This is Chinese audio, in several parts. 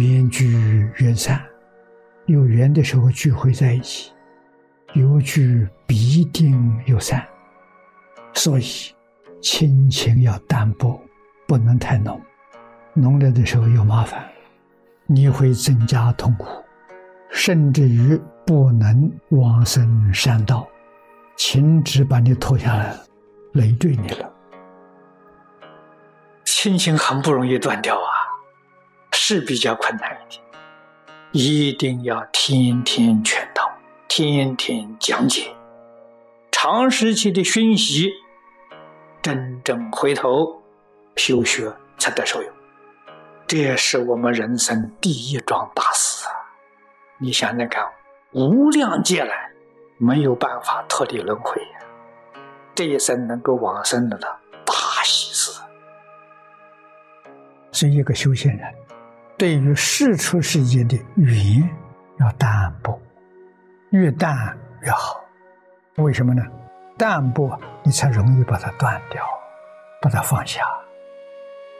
缘聚缘散，有缘的时候聚会在一起，有聚必定有散，所以亲情要淡薄，不能太浓，浓了的时候有麻烦，你会增加痛苦，甚至于不能往生善道，情执把你拖下来，累赘你了，亲情很不容易断掉啊。是比较困难一点，一定要天天劝导，天天讲解，长时期的熏习，真正回头修学才得受用。这也是我们人生第一桩大事啊！你想想看，无量劫来没有办法脱离轮回，这一生能够往生的，大喜事。是一个修行人。对于世出世间的缘要淡薄，越淡越好。为什么呢？淡薄你才容易把它断掉，把它放下。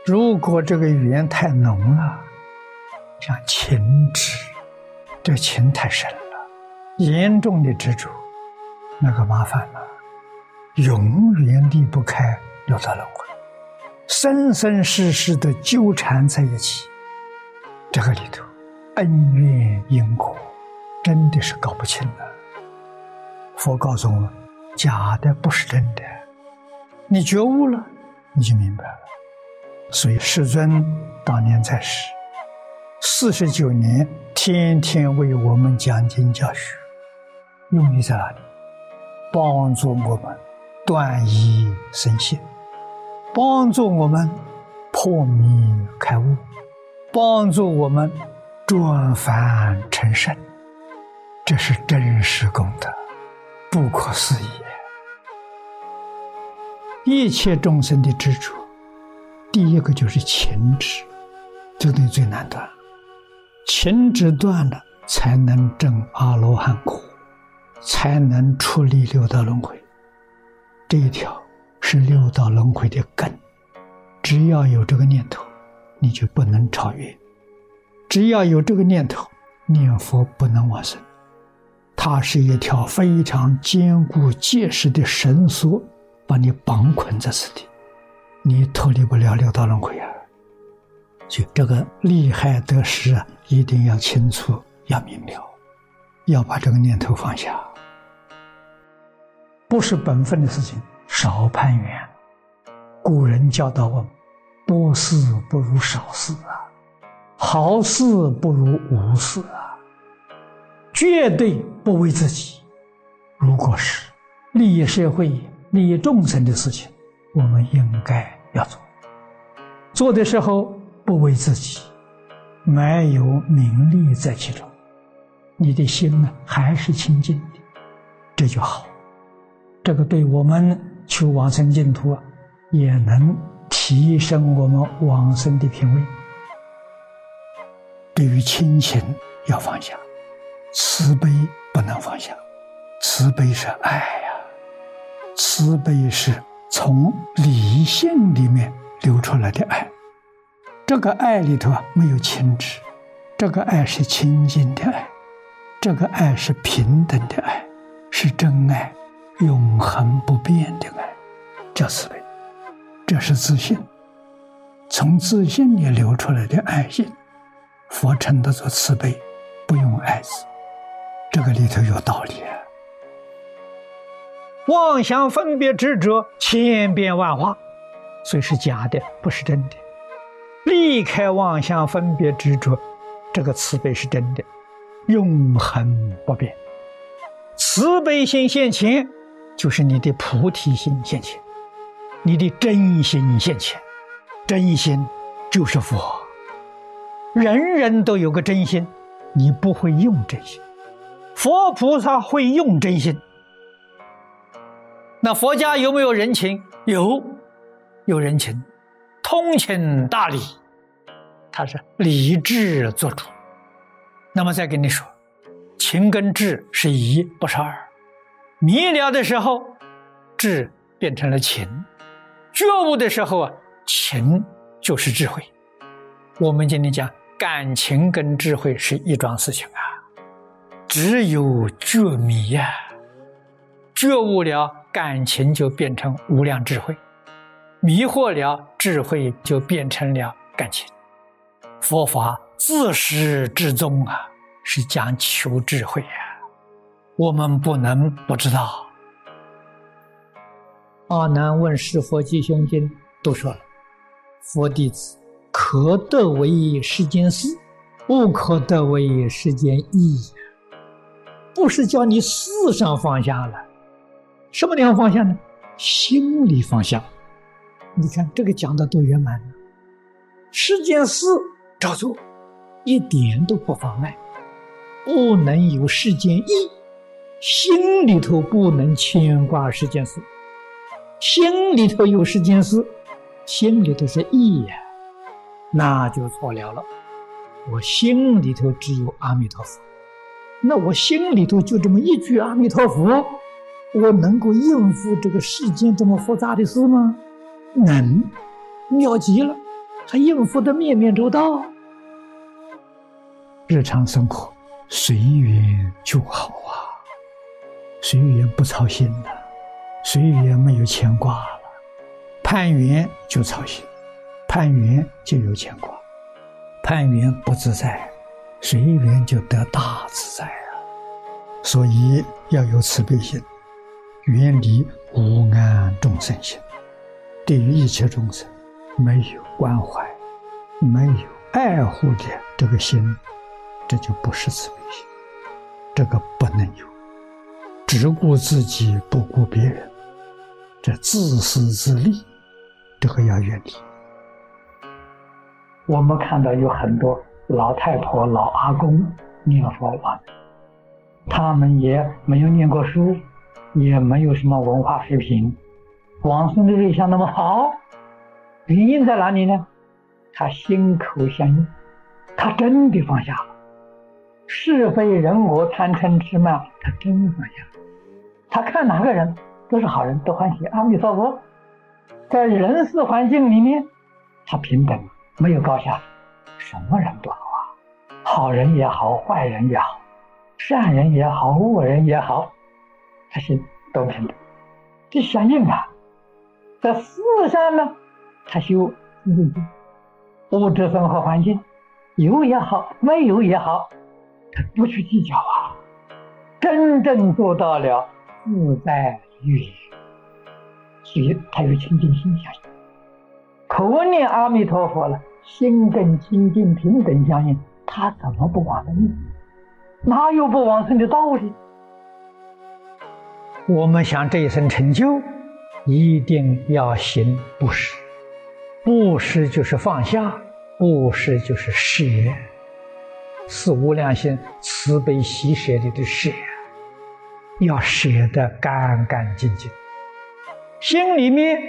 如果这个缘太浓了，像情执，这情太深了，严重的执着，那个麻烦了，永远离不开六道轮回，生生世世的纠缠在一起。这个里头，恩怨因果，真的是搞不清了。佛告诉我，假的不是真的。你觉悟了，你就明白了。所以世尊当年在世，四十九年，天天为我们讲经教学，用意在哪里？帮助我们断疑生信，帮助我们破迷开悟。帮助我们转凡成圣，这是真实功德，不可思议。一切众生的执着，第一个就是情执，这个最难断。情执断了，才能证阿罗汉果，才能出离六道轮回。这一条是六道轮回的根，只要有这个念头。你就不能超越，只要有这个念头，念佛不能往生。它是一条非常坚固结实的绳索，把你绑捆在此地，你脱离不了六道轮回啊！就这个利害得失啊，一定要清楚，要明了，要把这个念头放下。不是本分的事情，少攀缘。古人教导我们。多事不如少事啊，好事不如无事啊，绝对不为自己。如果是利益社会、利益众生的事情，我们应该要做。做的时候不为自己，没有名利在其中，你的心呢还是清净的，这就好。这个对我们求往生净土也能。提升我们往生的品位。对于亲情要放下，慈悲不能放下。慈悲是爱呀，慈悲是从理性里面流出来的爱。这个爱里头啊，没有情执，这个爱是清净的爱，这个爱是平等的爱，是真爱，永恒不变的爱，叫慈悲。这是自信，从自信里流出来的爱心，佛称得做慈悲，不用爱字，这个里头有道理。妄想分别执着千变万化，所以是假的，不是真的。离开妄想分别执着，这个慈悲是真的，永恒不变。慈悲心现前，就是你的菩提心现前。你的真心现前，真心就是佛。人人都有个真心，你不会用真心，佛菩萨会用真心。那佛家有没有人情？有，有人情，通情达理，他是理智做主。那么再跟你说，情跟智是一，不是二。迷了的时候，智变成了情。觉悟的时候啊，情就是智慧。我们今天讲感情跟智慧是一桩事情啊，只有觉迷呀，觉悟了，感情就变成无量智慧；迷惑了，智慧就变成了感情。佛法自始至终啊，是讲求智慧呀，我们不能不知道。阿难问世佛及兄经都说了，佛弟子。可得为世间事，不可得为世间义。不是叫你事上放下了，什么地方放下呢？心里放下。你看这个讲的多圆满呢！世间事照做，一点都不妨碍。不能有世间义，心里头不能牵挂世间事。心里头有世间事，心里头是义呀。那就错了了，我心里头只有阿弥陀佛，那我心里头就这么一句阿弥陀佛，我能够应付这个世间这么复杂的事吗？能，妙极了，还应付的面面周到。日常生活随缘就好啊，随缘不操心了，随缘没有牵挂了，攀缘就操心。攀缘就有牵挂，攀缘不自在，随缘就得大自在啊！所以要有慈悲心，远离无安众生心。对于一切众生，没有关怀，没有爱护的这个心，这就不是慈悲心，这个不能有。只顾自己不顾别人，这自私自利，这个要远离。我们看到有很多老太婆、老阿公念佛往生，他们也没有念过书，也没有什么文化水平，往生的瑞相那么好，原因在哪里呢？他心口相应，他真的放下了是非人我贪嗔痴慢，他真的放下了。他看哪个人都是好人，都欢喜。阿弥陀佛，在人事环境里面，他平等。没有高下，什么人都好啊，好人也好，坏人也好，善人也好，恶人也好，他是都平等，这相应啊。在世上呢，他修自信心，物质生活环境有也好，没有也好，他不去计较啊，真正做到了自在与所以他有清净心相应。口念阿弥陀佛了，心跟清净平等相应，他怎么不往生呢？哪有不往生的道理？我们想这一生成就，一定要行布施。布施就是放下，布施就是舍，是无量心慈悲喜舍的的舍，要舍得干干净净，心里面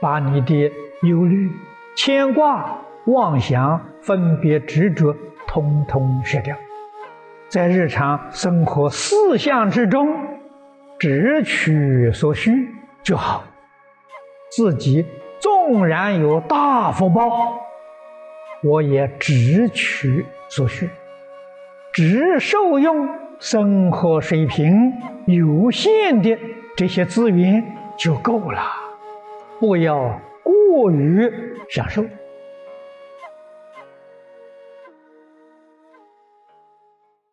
把你的。忧虑、牵挂、妄想、分别、执着，通通舍掉，在日常生活四项之中，只取所需就好。自己纵然有大福报，我也只取所需，只受用生活水平有限的这些资源就够了，不要。过于享受。